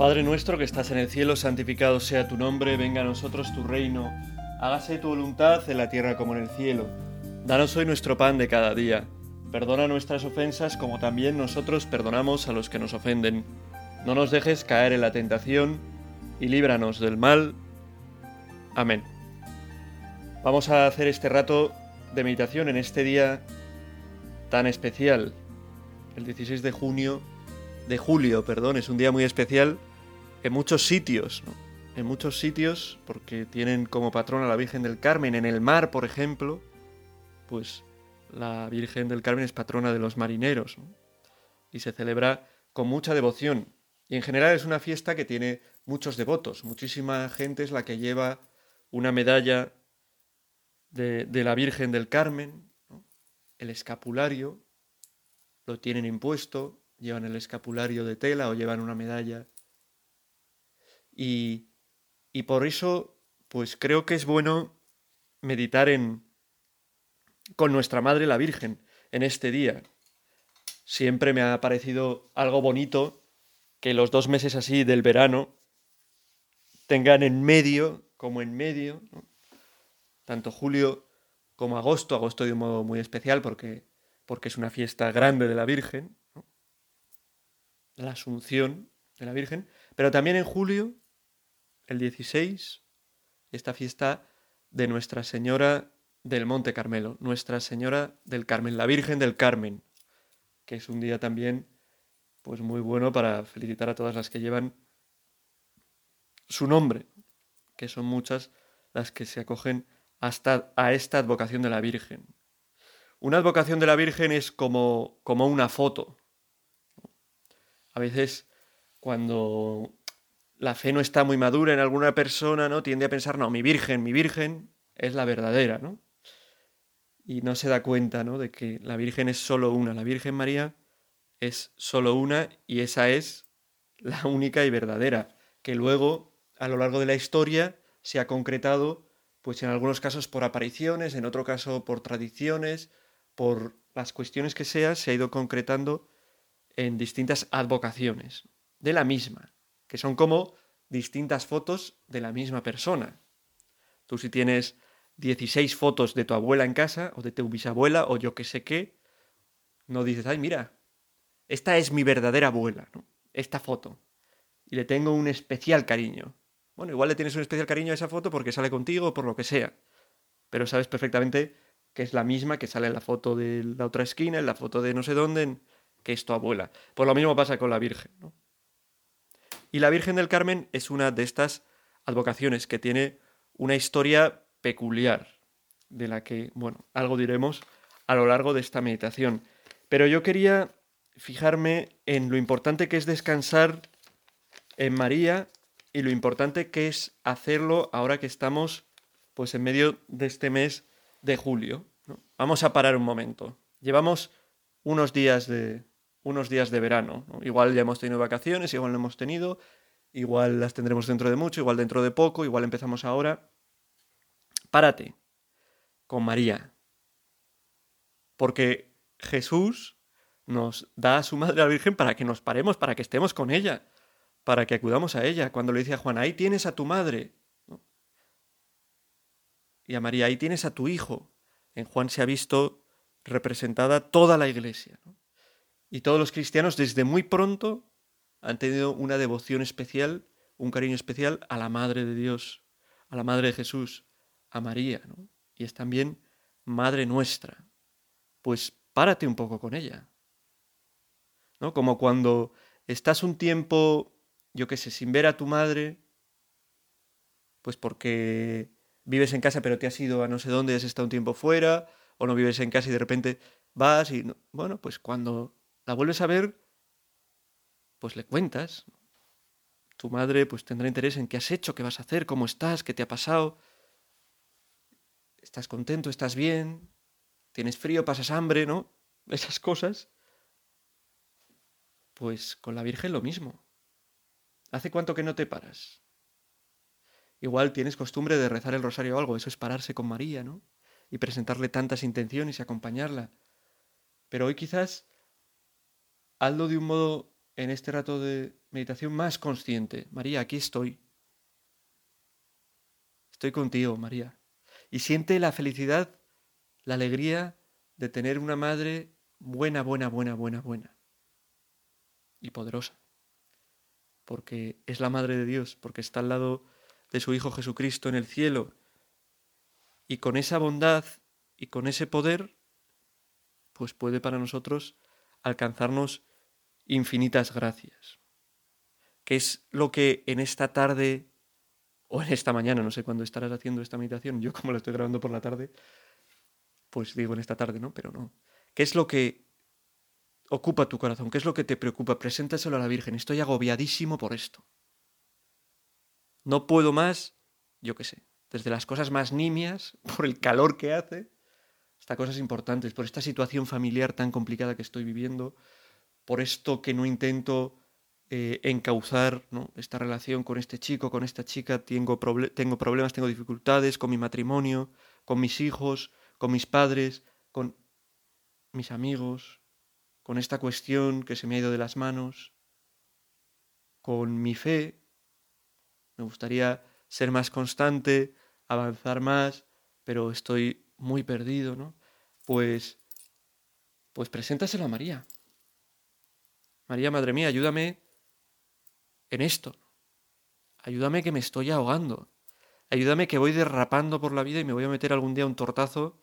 Padre nuestro que estás en el cielo, santificado sea tu nombre, venga a nosotros tu reino, hágase tu voluntad en la tierra como en el cielo. Danos hoy nuestro pan de cada día. Perdona nuestras ofensas como también nosotros perdonamos a los que nos ofenden. No nos dejes caer en la tentación y líbranos del mal. Amén. Vamos a hacer este rato de meditación en este día tan especial, el 16 de junio, de julio, perdón, es un día muy especial en muchos sitios, en muchos sitios, porque tienen como patrona la Virgen del Carmen, en el mar, por ejemplo, pues la Virgen del Carmen es patrona de los marineros, y se celebra con mucha devoción. Y en general es una fiesta que tiene muchos devotos, muchísima gente es la que lleva una medalla de, la Virgen del Carmen, el escapulario, lo tienen impuesto, llevan el escapulario de tela o llevan una medalla y, por eso, pues creo que es bueno meditar en con nuestra Madre la Virgen en este día. Siempre me ha parecido algo bonito que los dos meses así del verano tengan en medio, como en medio, tanto julio como agosto, agosto de un modo muy especial porque, porque es una fiesta grande de la Virgen, la Asunción de la Virgen, pero también en julio el 16, esta fiesta de Nuestra Señora del Monte Carmelo, Nuestra Señora del Carmen, la Virgen del Carmen, que es un día también pues muy bueno para felicitar a todas las que llevan su nombre, que son muchas las que se acogen hasta a esta advocación de la Virgen. Una advocación de la Virgen es como, como una foto. A veces cuando la fe no está muy madura en alguna persona, ¿no? Tiende a pensar, no, mi virgen, mi virgen es la verdadera, ¿no? Y no se da cuenta, ¿no? De que la virgen es solo una, la Virgen María es solo una y esa es la única y verdadera, que luego, a lo largo de la historia, se ha concretado, pues en algunos casos por apariciones, en otro caso por tradiciones, por las cuestiones que sea, se ha ido concretando en distintas advocaciones de la misma, que son como distintas fotos de la misma persona. Tú si tienes 16 fotos de tu abuela en casa, o de tu bisabuela, o yo que sé qué, no dices, ay, mira, esta es mi verdadera abuela, ¿no? esta foto. Y le tengo un especial cariño. Bueno, igual le tienes un especial cariño a esa foto porque sale contigo o por lo que sea. Pero sabes perfectamente que es la misma que sale en la foto de la otra esquina, en la foto de no sé dónde, que es tu abuela. Pues lo mismo pasa con la Virgen, ¿no? Y la Virgen del Carmen es una de estas advocaciones que tiene una historia peculiar, de la que, bueno, algo diremos a lo largo de esta meditación. Pero yo quería fijarme en lo importante que es descansar en María y lo importante que es hacerlo ahora que estamos pues en medio de este mes de julio. Vamos a parar un momento. Llevamos unos días de, unos días de verano. Igual ya hemos tenido vacaciones, igual no hemos tenido, igual las tendremos dentro de mucho, igual dentro de poco, igual empezamos ahora. Párate con María. Porque Jesús nos da a su Madre la Virgen para que nos paremos, para que estemos con ella, para que acudamos a ella. Cuando le dice a Juan, ahí tienes a tu madre. Y a María, ahí tienes a tu hijo. En Juan se ha visto representada toda la iglesia. ¿no? Y todos los cristianos desde muy pronto han tenido una devoción especial, un cariño especial a la Madre de Dios, a la Madre de Jesús, a María, ¿no? Y es también Madre nuestra. Pues párate un poco con ella. ¿No? Como cuando estás un tiempo, yo qué sé, sin ver a tu madre, pues porque vives en casa pero te has ido a no sé dónde, has estado un tiempo fuera, o no vives en casa y de repente vas y, bueno, pues cuando la vuelves a ver, pues le cuentas. Tu madre pues tendrá interés en qué has hecho, qué vas a hacer, cómo estás, qué te ha pasado. ¿Estás contento? ¿Estás bien? ¿Tienes frío? ¿Pasas hambre? ¿No? Esas cosas. Pues con la Virgen lo mismo. ¿Hace cuánto que no te paras? Igual tienes costumbre de rezar el rosario o algo, eso es pararse con María, ¿no? Y presentarle tantas intenciones y acompañarla. Pero hoy quizás hazlo de un modo en este rato de meditación más consciente. María, aquí estoy. Estoy contigo, María. Y siente la felicidad, la alegría de tener una madre buena, buena, buena, buena, buena. Y poderosa. Porque es la madre de Dios, porque está al lado de su Hijo Jesucristo en el cielo. Y con esa bondad y con ese poder, pues puede para nosotros alcanzarnos infinitas gracias. ¿Qué es lo que en esta tarde o en esta mañana, no sé cuándo estarás haciendo esta meditación, yo como la estoy grabando por la tarde, pues digo en esta tarde, ¿no? Pero no. ¿Qué es lo que ocupa tu corazón? ¿Qué es lo que te preocupa? Preséntaselo a la Virgen. Estoy agobiadísimo por esto. No puedo más, yo qué sé, desde las cosas más nimias, por el calor que hace, hasta cosas importantes, por esta situación familiar tan complicada que estoy viviendo, por esto que no intento eh, encauzar esta relación con este chico, con esta chica, tengo, problemas, tengo dificultades con mi matrimonio, con mis hijos, con mis padres, con mis amigos, con esta cuestión que se me ha ido de las manos, con mi fe. Me gustaría ser más constante, avanzar más, pero estoy muy perdido, ¿no? Pues, pues preséntaselo a María. María, Madre mía, ayúdame en esto. Ayúdame que me estoy ahogando. Ayúdame que voy derrapando por la vida y me voy a meter algún día un tortazo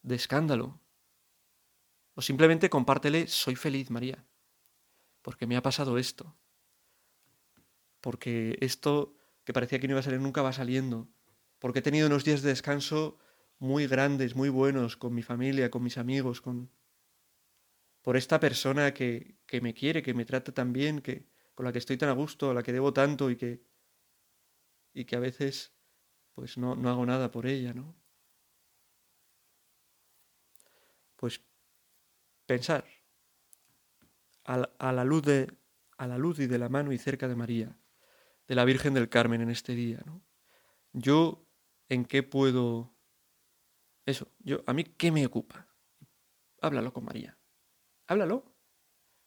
de escándalo. O simplemente compártele, soy feliz, María, porque me ha pasado esto. Porque esto que parecía que no iba a salir nunca va saliendo. Porque he tenido unos días de descanso muy grandes, muy buenos con mi familia, con mis amigos, con, por esta persona que, que me quiere, que me trata tan bien, que, con la que estoy tan a gusto, a la que debo tanto y que, y que a veces pues no, no hago nada por ella, ¿no? Pues pensar a, la luz de, a la luz y de la mano y cerca de María, de la Virgen del Carmen en este día, ¿no? Yo en qué puedo eso, yo a mí qué me ocupa. Háblalo con María. Háblalo.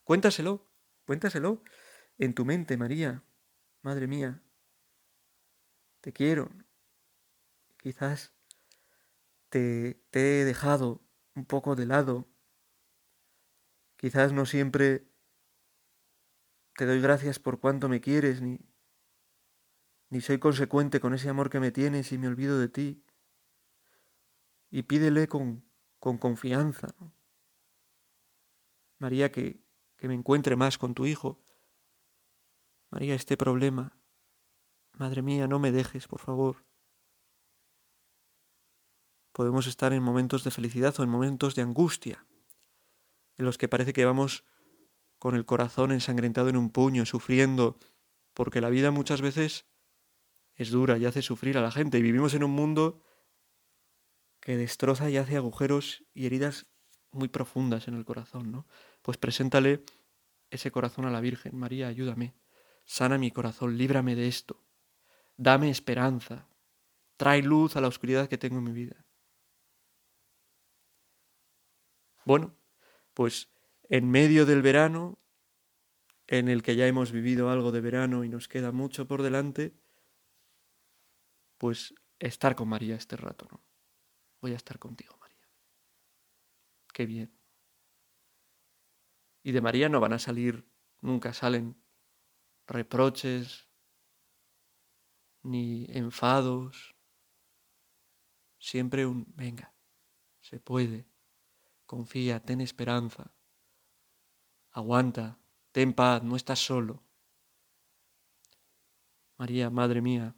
Cuéntaselo. Cuéntaselo en tu mente, María. Madre mía. Te quiero. Quizás te, te he dejado un poco de lado. Quizás no siempre te doy gracias por cuánto me quieres, ni, ni soy consecuente con ese amor que me tienes y me olvido de ti. Y pídele con, con confianza. María, que, que me encuentre más con tu Hijo. María, este problema. Madre mía, no me dejes, por favor. Podemos estar en momentos de felicidad o en momentos de angustia, en los que parece que vamos con el corazón ensangrentado en un puño, sufriendo, porque la vida muchas veces es dura y hace sufrir a la gente, y vivimos en un mundo que destroza y hace agujeros y heridas muy profundas en el corazón, ¿no? Pues preséntale ese corazón a la Virgen. María, ayúdame. Sana mi corazón, líbrame de esto. Dame esperanza. Trae luz a la oscuridad que tengo en mi vida. Bueno, pues en medio del verano, en el que ya hemos vivido algo de verano y nos queda mucho por delante, pues estar con María este rato, ¿no? Voy a estar contigo. Qué bien. Y de María no van a salir, nunca salen reproches, ni enfados. Siempre un, venga, se puede, confía, ten esperanza, aguanta, ten paz, no estás solo. María, Madre mía,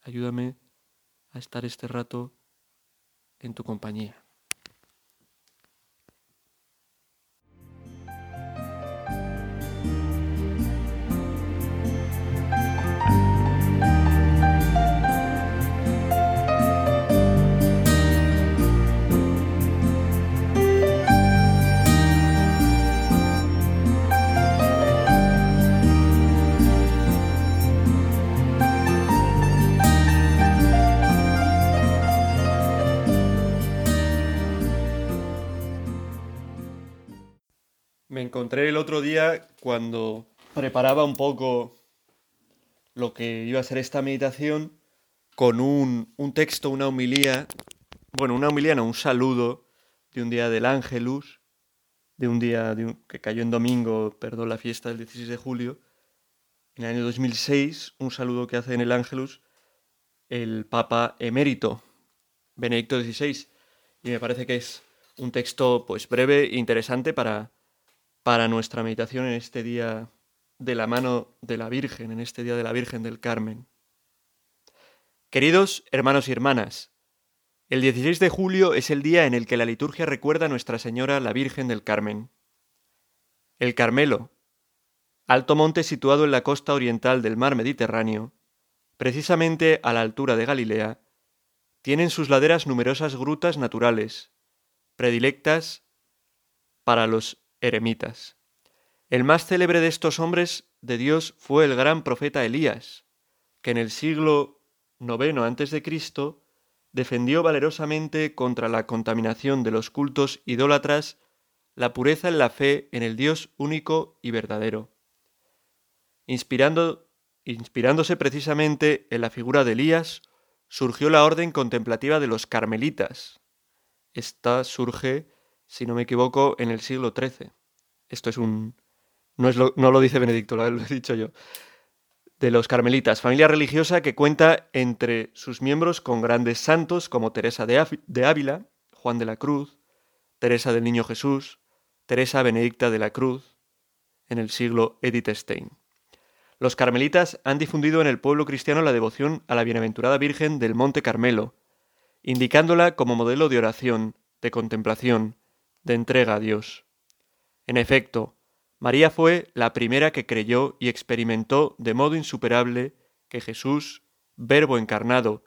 ayúdame a estar este rato en tu compañía. Encontré el otro día cuando preparaba un poco lo que iba a ser esta meditación con un, texto, una humilía, bueno, una humilía, no, un saludo de un día del Ángelus, de un día que cayó en domingo, perdón, la fiesta del 16 de julio, en el año 2006, un saludo que hace en el Ángelus el Papa emérito, Benedicto XVI, y me parece que es un texto pues breve e interesante para, para nuestra meditación en este día de la mano de la Virgen, en este día de la Virgen del Carmen. Queridos hermanos y hermanas, el 16 de julio es el día en el que la liturgia recuerda a Nuestra Señora la Virgen del Carmen. El Carmelo, alto monte situado en la costa oriental del mar Mediterráneo, precisamente a la altura de Galilea, tiene en sus laderas numerosas grutas naturales, predilectas para los eremitas. El más célebre de estos hombres de Dios fue el gran profeta Elías, que en el siglo IX a.C. defendió valerosamente contra la contaminación de los cultos idólatras la pureza en la fe en el Dios único y verdadero. Inspirándose precisamente en la figura de Elías, surgió la orden contemplativa de los carmelitas. Esta surge, si no me equivoco, en el siglo XIII. Esto es un... No, es lo, no lo dice Benedicto, lo he dicho yo. De los carmelitas, familia religiosa que cuenta entre sus miembros con grandes santos como Teresa de Ávila, Juan de la Cruz, Teresa del Niño Jesús, Teresa Benedicta de la Cruz, en el siglo Edith Stein. Los carmelitas han difundido en el pueblo cristiano la devoción a la bienaventurada Virgen del Monte Carmelo, indicándola como modelo de oración, de contemplación, de entrega a Dios. En efecto, María fue la primera que creyó y experimentó de modo insuperable que Jesús, Verbo encarnado,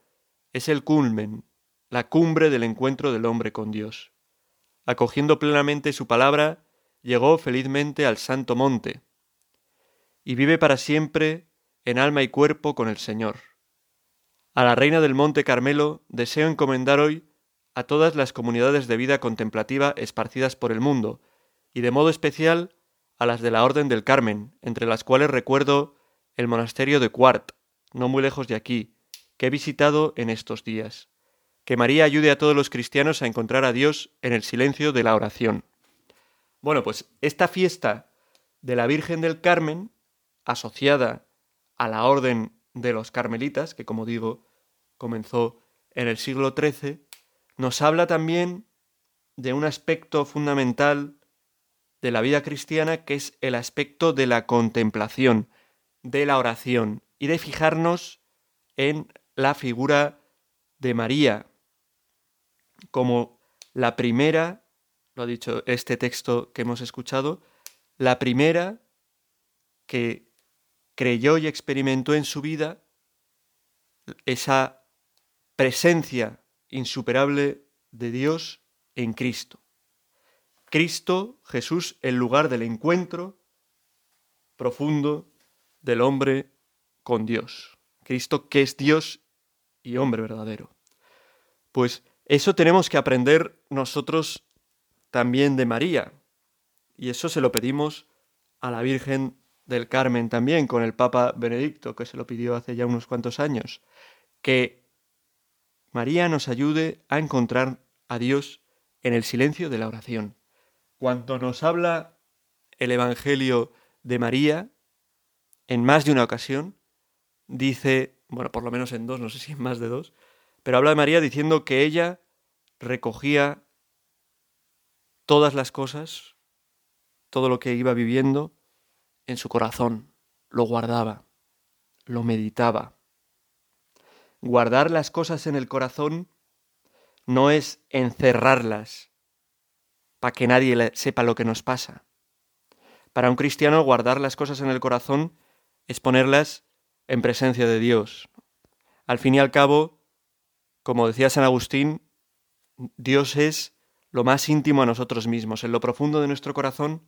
es el culmen, la cumbre del encuentro del hombre con Dios. Acogiendo plenamente su palabra, llegó felizmente al Santo Monte, y vive para siempre en alma y cuerpo con el Señor. A la Reina del Monte Carmelo deseo encomendar hoy a todas las comunidades de vida contemplativa esparcidas por el mundo, y de modo especial a las de la Orden del Carmen, entre las cuales recuerdo el monasterio de Cuart, no muy lejos de aquí, que he visitado en estos días. Que María ayude a todos los cristianos a encontrar a Dios en el silencio de la oración. Bueno, pues esta fiesta de la Virgen del Carmen asociada a la orden de los carmelitas, que como digo, comenzó en el siglo XIII, nos habla también de un aspecto fundamental de la vida cristiana que es el aspecto de la contemplación, de la oración y de fijarnos en la figura de María. Como la primera, lo ha dicho este texto que hemos escuchado, la primera que creyó y experimentó en su vida esa presencia insuperable de Dios en Cristo. Cristo, Jesús, el lugar del encuentro profundo del hombre con Dios. Cristo que es Dios y hombre verdadero. Pues eso tenemos que aprender nosotros también de María. Y eso se lo pedimos a la Virgen del Carmen también con el Papa Benedicto, que se lo pidió hace ya unos cuantos años, que María nos ayude a encontrar a Dios en el silencio de la oración. Cuando nos habla el Evangelio de María, en más de una ocasión, dice, bueno, por lo menos en dos, no sé si en más de dos, pero habla de María diciendo que ella recogía todas las cosas, todo lo que iba viviendo, en su corazón, lo guardaba, lo meditaba. Guardar las cosas en el corazón no es encerrarlas para que nadie sepa lo que nos pasa. Para un cristiano guardar las cosas en el corazón es ponerlas en presencia de Dios. Al fin y al cabo, como decía San Agustín, Dios es lo más íntimo a nosotros mismos. En lo profundo de nuestro corazón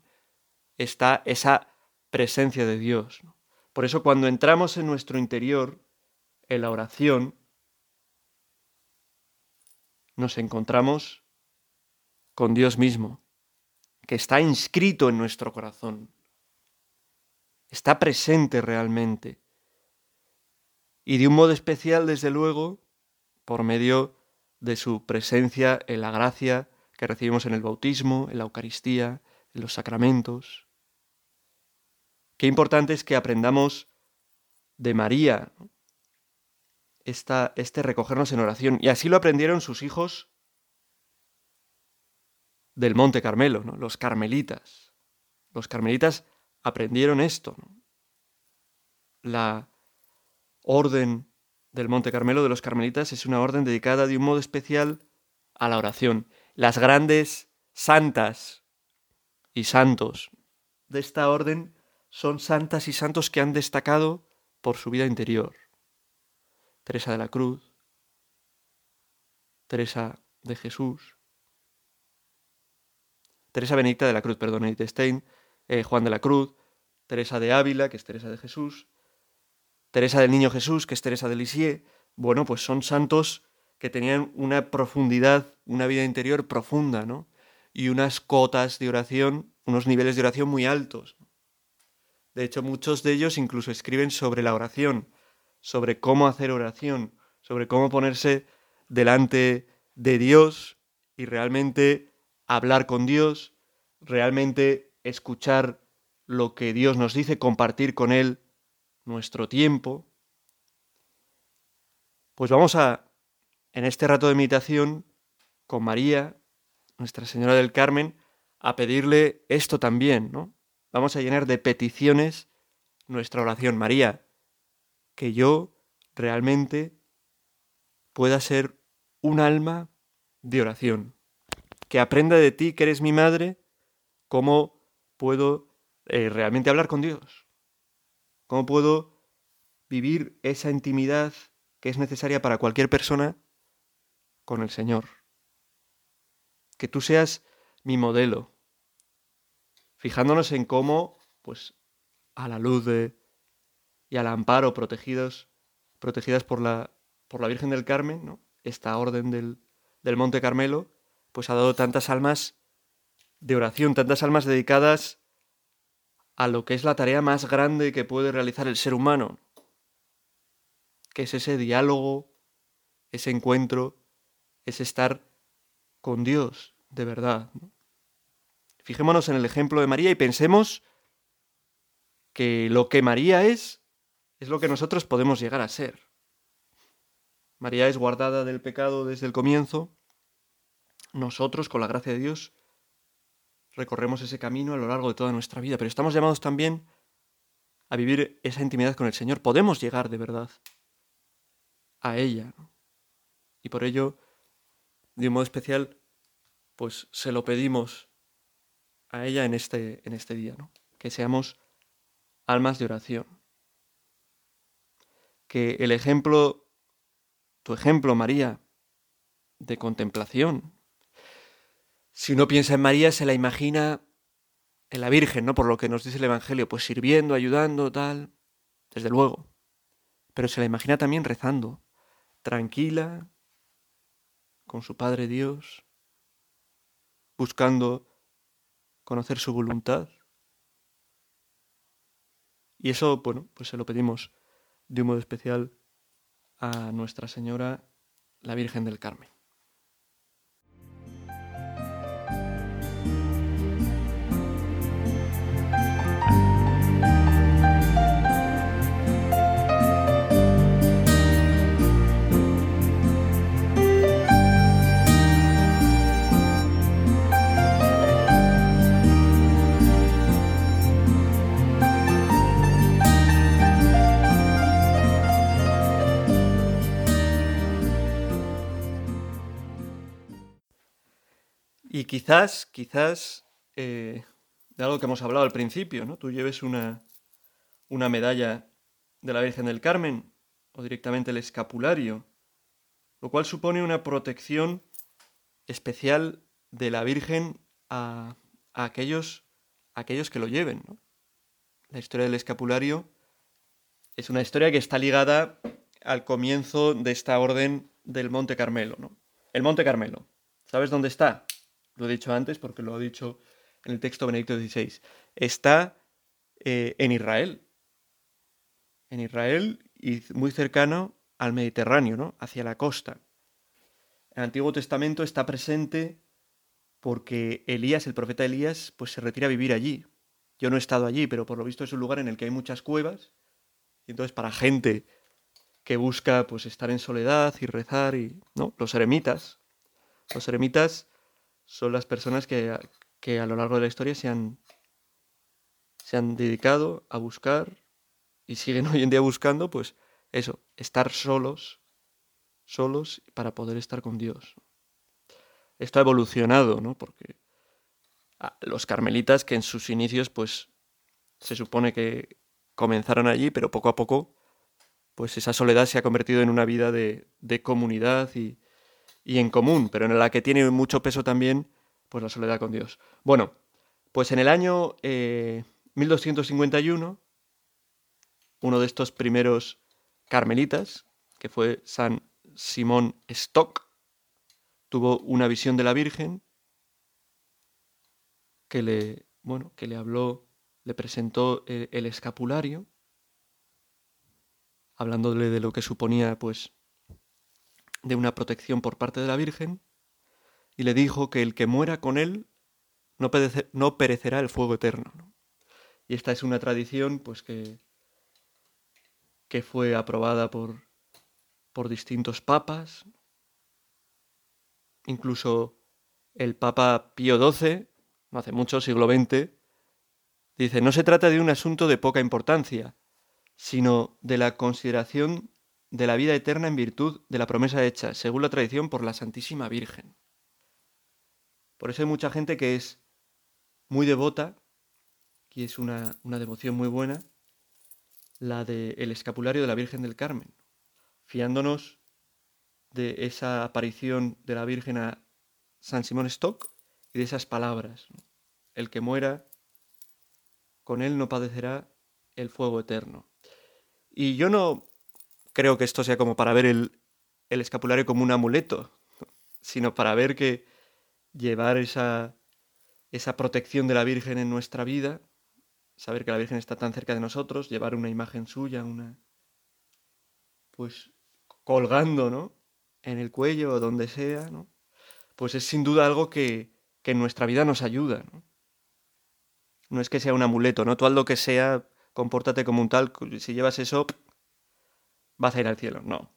está esa presencia de Dios. Por eso cuando entramos en nuestro interior, en la oración, nos encontramos con Dios mismo, que está inscrito en nuestro corazón. Está presente realmente. Y de un modo especial, desde luego, por medio de su presencia en la gracia que recibimos en el bautismo, en la Eucaristía, en los sacramentos. Qué importante es que aprendamos de María esta, este recogernos en oración. Y así lo aprendieron sus hijos del Monte Carmelo, ¿no? los carmelitas. Los carmelitas aprendieron esto. La orden del Monte Carmelo de los carmelitas es una orden dedicada de un modo especial a la oración. Las grandes santas y santos de esta orden son santas y santos que han destacado por su vida interior. Teresa de la Cruz, Teresa de Jesús, Teresa Benedicta de la Cruz, perdón, Edith Stein, eh, Juan de la Cruz, Teresa de Ávila, que es Teresa de Jesús, Teresa del Niño Jesús, que es Teresa de Lisieux, bueno, pues son santos que tenían una profundidad, una vida interior profunda, ¿no? Y unas cotas de oración, unos niveles de oración muy altos. De hecho, muchos de ellos incluso escriben sobre la oración, sobre cómo hacer oración, sobre cómo ponerse delante de Dios y realmente hablar con Dios, realmente escuchar lo que Dios nos dice, compartir con Él nuestro tiempo. Pues vamos a, en este rato de meditación, con María, Nuestra Señora del Carmen, a pedirle esto también, ¿no? Vamos a llenar de peticiones nuestra oración. María, que yo realmente pueda ser un alma de oración que aprenda de ti, que eres mi madre, cómo puedo eh, realmente hablar con Dios, cómo puedo vivir esa intimidad que es necesaria para cualquier persona con el Señor. Que tú seas mi modelo, fijándonos en cómo, pues, a la luz de, y al amparo protegidos, protegidas por la, por la Virgen del Carmen, ¿no? esta orden del, del Monte Carmelo, pues ha dado tantas almas de oración, tantas almas dedicadas a lo que es la tarea más grande que puede realizar el ser humano, que es ese diálogo, ese encuentro, ese estar con Dios de verdad. Fijémonos en el ejemplo de María y pensemos que lo que María es es lo que nosotros podemos llegar a ser. María es guardada del pecado desde el comienzo, nosotros, con la gracia de Dios, recorremos ese camino a lo largo de toda nuestra vida, pero estamos llamados también a vivir esa intimidad con el Señor. Podemos llegar de verdad a ella. Y por ello, de un modo especial, pues se lo pedimos a ella en este, en este día, ¿no? que seamos almas de oración. Que el ejemplo, tu ejemplo, María, de contemplación, si uno piensa en María, se la imagina en la Virgen, ¿no? Por lo que nos dice el Evangelio, pues sirviendo, ayudando, tal, desde luego. Pero se la imagina también rezando, tranquila, con su Padre Dios, buscando conocer su voluntad. Y eso, bueno, pues se lo pedimos de un modo especial a Nuestra Señora, la Virgen del Carmen. Quizás, quizás, eh, de algo que hemos hablado al principio, ¿no? Tú lleves una, una medalla de la Virgen del Carmen o directamente el escapulario, lo cual supone una protección especial de la Virgen a, aquellos, aquellos que lo lleven. La historia del escapulario es una historia que está ligada al comienzo de esta orden del Monte Carmelo. ¿no? El Monte Carmelo, ¿sabes dónde está? Lo he dicho antes porque lo ha dicho en el texto Benedicto XVI, está eh, en Israel. En Israel y muy cercano al Mediterráneo, ¿no? Hacia la costa. El Antiguo Testamento está presente porque Elías, el profeta Elías, pues se retira a vivir allí. Yo no he estado allí, pero por lo visto es un lugar en el que hay muchas cuevas. Y entonces para gente que busca pues estar en soledad y rezar y no, los eremitas. Los eremitas son las personas que, que a lo largo de la historia se han, se han dedicado a buscar y siguen hoy en día buscando, pues eso, estar solos, solos para poder estar con Dios. Esto ha evolucionado, ¿no? Porque los carmelitas que en sus inicios, pues se supone que comenzaron allí, pero poco a poco, pues esa soledad se ha convertido en una vida de, de comunidad y, y en común, pero en la que tiene mucho peso también pues la soledad con Dios. Bueno, pues en el año 1251, eh, uno de estos primeros carmelitas, que fue San Simón Stock, tuvo una visión de la Virgen que le, bueno, que le habló, le presentó eh, el escapulario, hablándole de lo que suponía, pues, de una protección por parte de la Virgen, y le dijo que el que muera con él no, perecerá el fuego eterno. Y esta es una tradición pues que, que fue aprobada por, por distintos papas, incluso el Papa Pío XII, no hace mucho, siglo XX, dice, no se trata de un asunto de poca importancia, sino de la consideración de la vida eterna en virtud de la promesa hecha, según la tradición, por la Santísima Virgen. Por eso hay mucha gente que es muy devota, y es una, devoción muy buena, la del escapulario de la Virgen del Carmen, fiándonos de esa aparición de la Virgen a San Simón Stock y de esas palabras. El que muera, con él no padecerá el fuego eterno. Y yo no creo que esto sea como para ver el, el escapulario como un amuleto, sino para ver que llevar esa, esa protección de la Virgen en nuestra vida, saber que la Virgen está tan cerca de nosotros, llevar una imagen suya, una... pues colgando, ¿no? En el cuello o donde sea, ¿no? Pues es sin duda algo que, que en nuestra vida nos ayuda, ¿no? No es que sea un amuleto, ¿no? Tú haz lo que sea, compórtate como un tal, si llevas eso, vas a ir al cielo. No.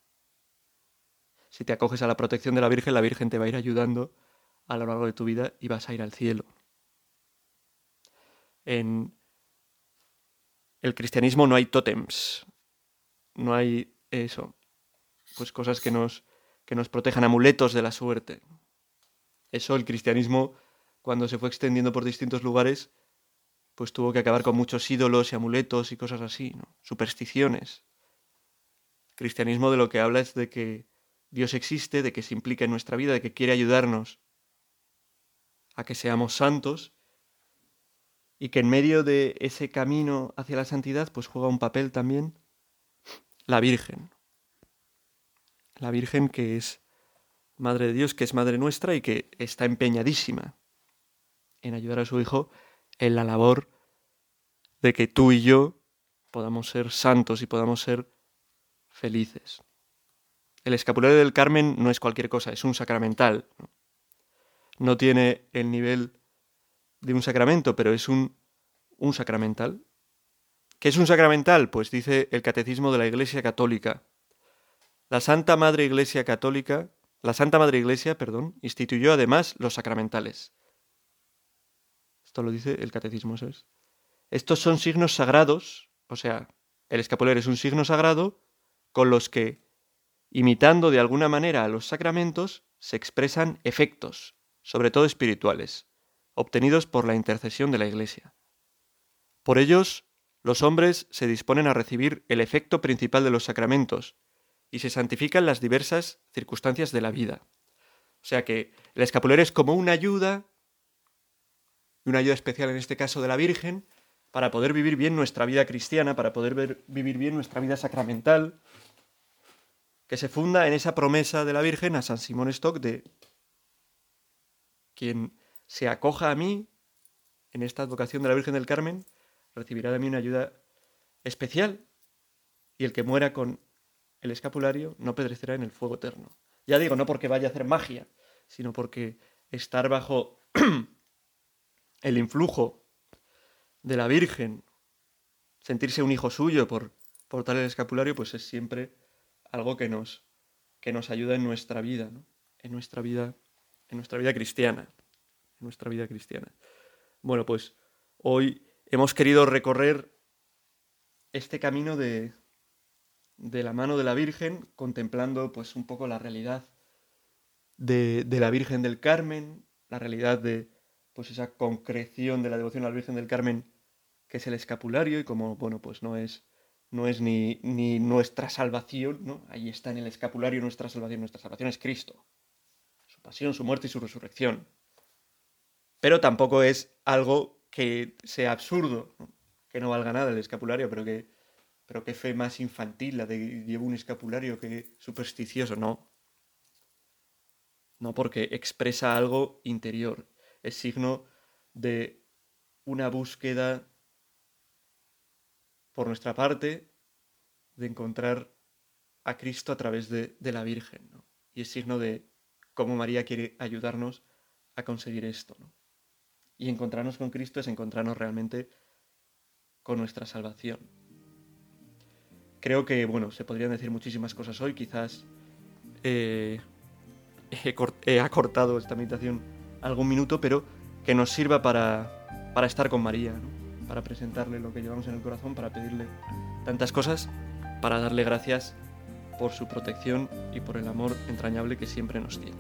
Si te acoges a la protección de la Virgen, la Virgen te va a ir ayudando a lo largo de tu vida y vas a ir al cielo. En el cristianismo no hay tótems, no hay eso, pues cosas que nos, que nos protejan, amuletos de la suerte. Eso el cristianismo, cuando se fue extendiendo por distintos lugares, pues tuvo que acabar con muchos ídolos y amuletos y cosas así, ¿no? supersticiones. Cristianismo de lo que habla es de que Dios existe, de que se implica en nuestra vida, de que quiere ayudarnos a que seamos santos y que en medio de ese camino hacia la santidad pues juega un papel también la Virgen. La Virgen que es Madre de Dios, que es Madre nuestra y que está empeñadísima en ayudar a su Hijo en la labor de que tú y yo podamos ser santos y podamos ser felices. El escapulario del Carmen no es cualquier cosa, es un sacramental no tiene el nivel de un sacramento, pero es un, un sacramental. ¿Qué es un sacramental? Pues dice el Catecismo de la Iglesia Católica. La Santa Madre Iglesia Católica, la Santa Madre Iglesia, perdón, instituyó además los sacramentales. Esto lo dice el Catecismo, ¿sabes? Estos son signos sagrados, o sea, el escapulario es un signo sagrado con los que, imitando de alguna manera a los sacramentos, se expresan efectos, sobre todo espirituales, obtenidos por la intercesión de la Iglesia. Por ellos, los hombres se disponen a recibir el efecto principal de los sacramentos y se santifican las diversas circunstancias de la vida. O sea que el escapulario es como una ayuda, una ayuda especial en este caso de la Virgen, para poder vivir bien nuestra vida cristiana, para poder vivir bien nuestra vida sacramental, que se funda en esa promesa de la Virgen a San Simón Stock de quien se acoja a mí en esta advocación de la Virgen del Carmen, recibirá de mí una ayuda especial. Y el que muera con el escapulario no perecerá en el fuego eterno. Ya digo, no porque vaya a hacer magia, sino porque estar bajo el influjo de la Virgen, sentirse un hijo suyo por portar el escapulario, pues es siempre algo que nos, que nos ayuda en nuestra vida, en nuestra vida, en nuestra vida cristiana, en nuestra vida cristiana. Bueno, pues hoy hemos querido recorrer este camino de, de la mano de la Virgen, contemplando pues un poco la realidad de, de, la Virgen del Carmen, la realidad de pues esa concreción de la devoción a la Virgen del Carmen que es el escapulario y como bueno pues no es no es ni, ni nuestra salvación, ¿no? Ahí está en el escapulario nuestra salvación, nuestra salvación es Cristo, su pasión, su muerte y su resurrección. Pero tampoco es algo que sea absurdo, que no valga nada el escapulario, pero que, pero que fe más infantil la de llevo un escapulario que supersticioso, no. No, porque expresa algo interior, es signo de una búsqueda por nuestra parte de encontrar a Cristo a través de, la Virgen, Y es signo de cómo María quiere ayudarnos a conseguir esto, Y encontrarnos con Cristo es encontrarnos realmente con nuestra salvación. Creo que, bueno, se podrían decir muchísimas cosas hoy, quizás eh, he, acortado esta meditación algún minuto, pero que nos sirva para, para estar con María, para presentarle lo que llevamos en el corazón, para pedirle tantas cosas, para darle gracias por su protección y por el amor entrañable que siempre nos tiene.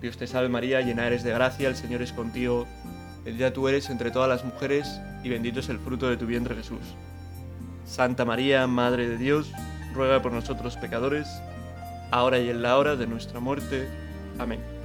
Dios te salve María, llena eres de gracia, el Señor es contigo, bendita tú eres entre todas las mujeres y bendito es el fruto de tu vientre Jesús. Santa María, Madre de Dios, ruega por nosotros pecadores, ahora y en la hora de nuestra muerte. Amén.